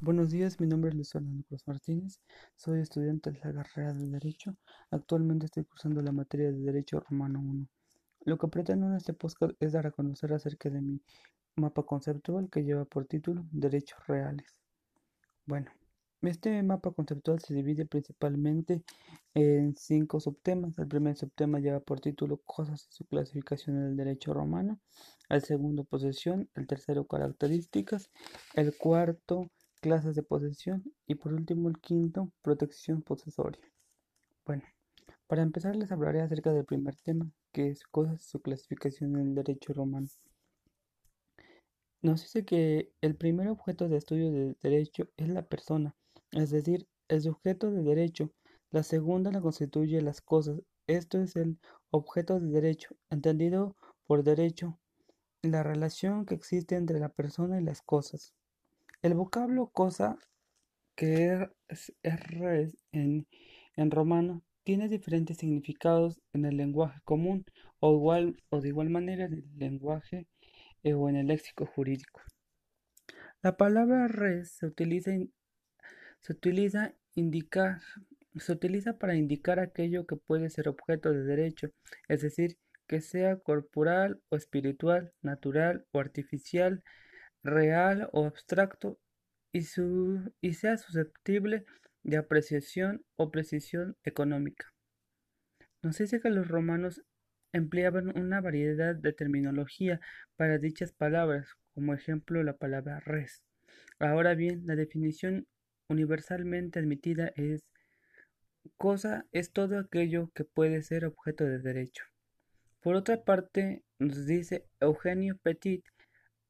Buenos días, mi nombre es Luis Fernando Cruz Martínez, soy estudiante de la carrera de Derecho. Actualmente estoy cursando la materia de Derecho Romano 1. Lo que pretendo en este podcast es dar a conocer acerca de mi mapa conceptual que lleva por título Derechos Reales. Bueno, este mapa conceptual se divide principalmente en cinco subtemas. El primer subtema lleva por título Cosas y su clasificación en el derecho romano. El segundo, posesión. El tercero, características. El cuarto, clases de posesión y por último el quinto, protección posesoria. Bueno, para empezar les hablaré acerca del primer tema, que es cosas su clasificación en el derecho romano. Nos dice que el primer objeto de estudio del derecho es la persona, es decir, el sujeto de derecho. La segunda la constituye las cosas. Esto es el objeto de derecho, entendido por derecho, la relación que existe entre la persona y las cosas. El vocablo cosa, que es res en, romano, tiene diferentes significados en el lenguaje común o, igual, o de igual manera en el lenguaje eh, o en el léxico jurídico. La palabra res se utiliza indicar se utiliza para indicar aquello que puede ser objeto de derecho, es decir, que sea corporal o espiritual, natural o artificial, real o abstracto y, sea susceptible de apreciación o precisión económica. Nos dice que los romanos empleaban una variedad de terminología para dichas palabras, como ejemplo la palabra res. Ahora bien, la definición universalmente admitida es cosa es todo aquello que puede ser objeto de derecho. Por otra parte, nos dice Eugenio Petit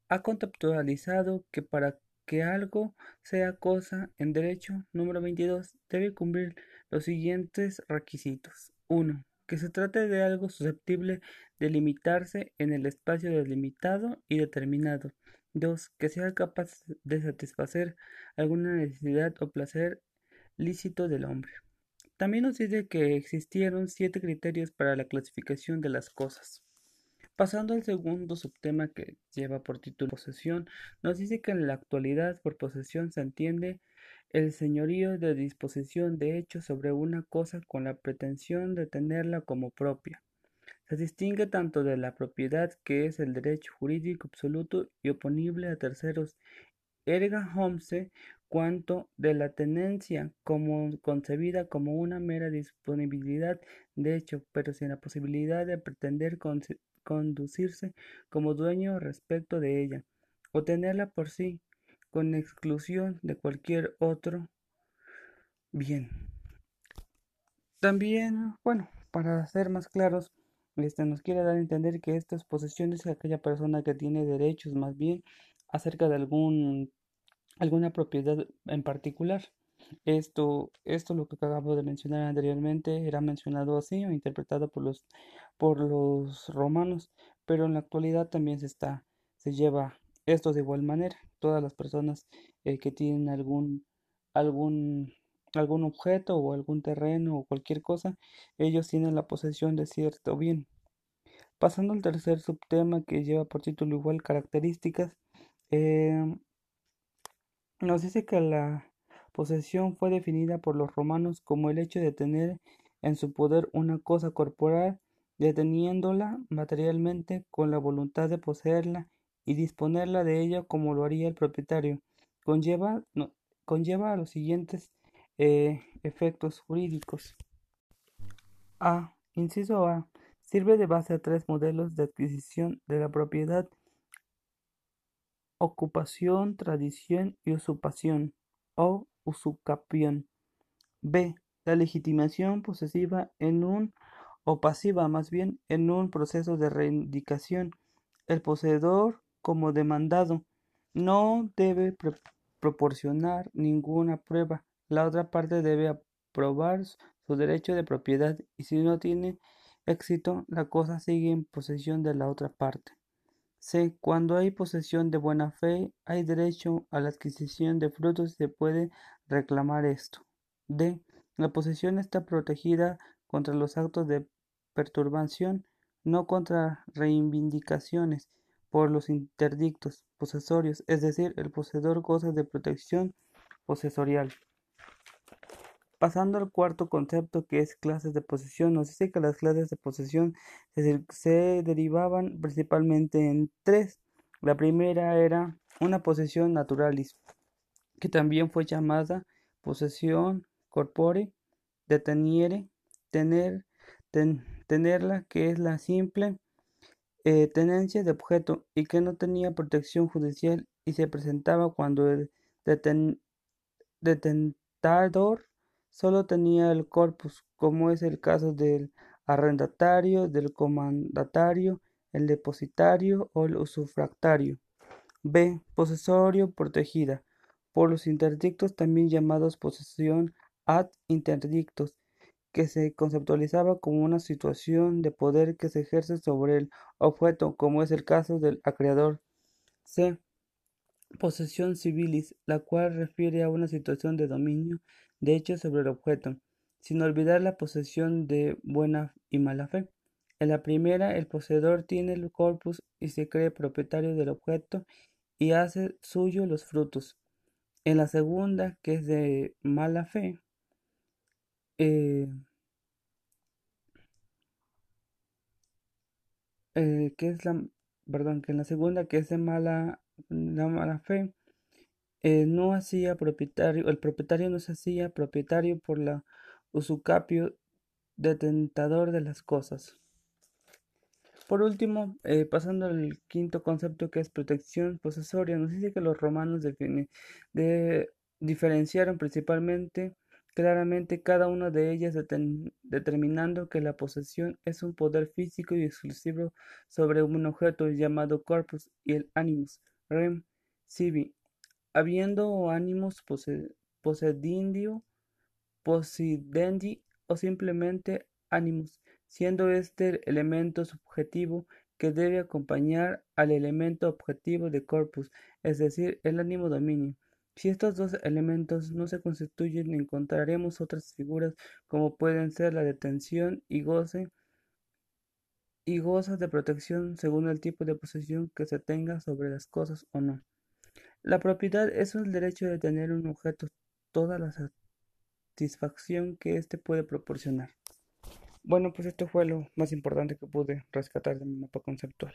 ha conceptualizado que para que algo sea cosa en derecho número 22 debe cumplir los siguientes requisitos. 1. Que se trate de algo susceptible de limitarse en el espacio delimitado y determinado. 2. Que sea capaz de satisfacer alguna necesidad o placer lícito del hombre. También nos dice que existieron siete criterios para la clasificación de las cosas. Pasando al segundo subtema que lleva por título posesión, nos dice que en la actualidad por posesión se entiende el señorío de disposición de hecho sobre una cosa con la pretensión de tenerla como propia. Se distingue tanto de la propiedad, que es el derecho jurídico absoluto y oponible a terceros, erga homse, cuanto de la tenencia, como concebida como una mera disponibilidad de hecho, pero sin la posibilidad de pretender conducirse como dueño respecto de ella, o tenerla por sí, con exclusión de cualquier otro bien. También, bueno, para ser más claros, este nos quiere dar a entender que estas posesiones es aquella persona que tiene derechos más bien acerca de algún alguna propiedad en particular. Esto, esto lo que acabo de mencionar anteriormente era mencionado así o interpretado por los, por los romanos, pero en la actualidad también se está, se lleva esto de igual manera. Todas las personas eh, que tienen algún, algún, algún objeto o algún terreno o cualquier cosa, ellos tienen la posesión de cierto bien. Pasando al tercer subtema que lleva por título igual características, eh, nos dice que la Posesión fue definida por los romanos como el hecho de tener en su poder una cosa corporal, deteniéndola materialmente con la voluntad de poseerla y disponerla de ella como lo haría el propietario. Conlleva, conlleva a los siguientes eh, efectos jurídicos. A. Inciso A. Sirve de base a tres modelos de adquisición de la propiedad ocupación, tradición y usurpación o usucapión. B. La legitimación posesiva en un o pasiva más bien en un proceso de reivindicación. El poseedor como demandado no debe proporcionar ninguna prueba. La otra parte debe aprobar su derecho de propiedad y si no tiene éxito, la cosa sigue en posesión de la otra parte. C. Cuando hay posesión de buena fe, hay derecho a la adquisición de frutos y se puede reclamar esto. D. La posesión está protegida contra los actos de perturbación, no contra reivindicaciones por los interdictos posesorios, es decir, el poseedor goza de protección posesorial. Pasando al cuarto concepto que es clases de posesión, nos dice que las clases de posesión se, derivaban principalmente en tres. La primera era una posesión naturalis, que también fue llamada posesión corpore, deteniere, tener, tenerla, que es la simple eh, tenencia de objeto y que no tenía protección judicial y se presentaba cuando el detentador solo tenía el corpus, como es el caso del arrendatario, del comandatario, el depositario o el usufractario. B. Posesorio protegida por los interdictos también llamados posesión ad interdictos, que se conceptualizaba como una situación de poder que se ejerce sobre el objeto, como es el caso del acreedor. C. Posesión civilis, la cual refiere a una situación de dominio de hecho sobre el objeto, sin olvidar la posesión de buena y mala fe. En la primera, el poseedor tiene el corpus y se cree propietario del objeto y hace suyo los frutos. En la segunda, que es de mala fe, eh, eh, que es la, perdón, que en la segunda, que es de mala, la mala fe, eh, no hacía propietario, el propietario no se hacía propietario por la usucapio detentador de las cosas. Por último, eh, pasando al quinto concepto que es protección posesoria, nos dice que los romanos diferenciaron principalmente claramente cada una de ellas determinando que la posesión es un poder físico y exclusivo sobre un objeto llamado corpus y el animus, rem, sibi, habiendo ánimos posedendio, posidendi o simplemente ánimos, siendo este el elemento subjetivo que debe acompañar al elemento objetivo de corpus, es decir, el ánimo dominio. Si estos dos elementos no se constituyen, encontraremos otras figuras como pueden ser la detención y goce y goza de protección según el tipo de posesión que se tenga sobre las cosas o no. La propiedad es el derecho de tener un objeto, toda la satisfacción que éste puede proporcionar. Bueno, pues esto fue lo más importante que pude rescatar de mi mapa conceptual.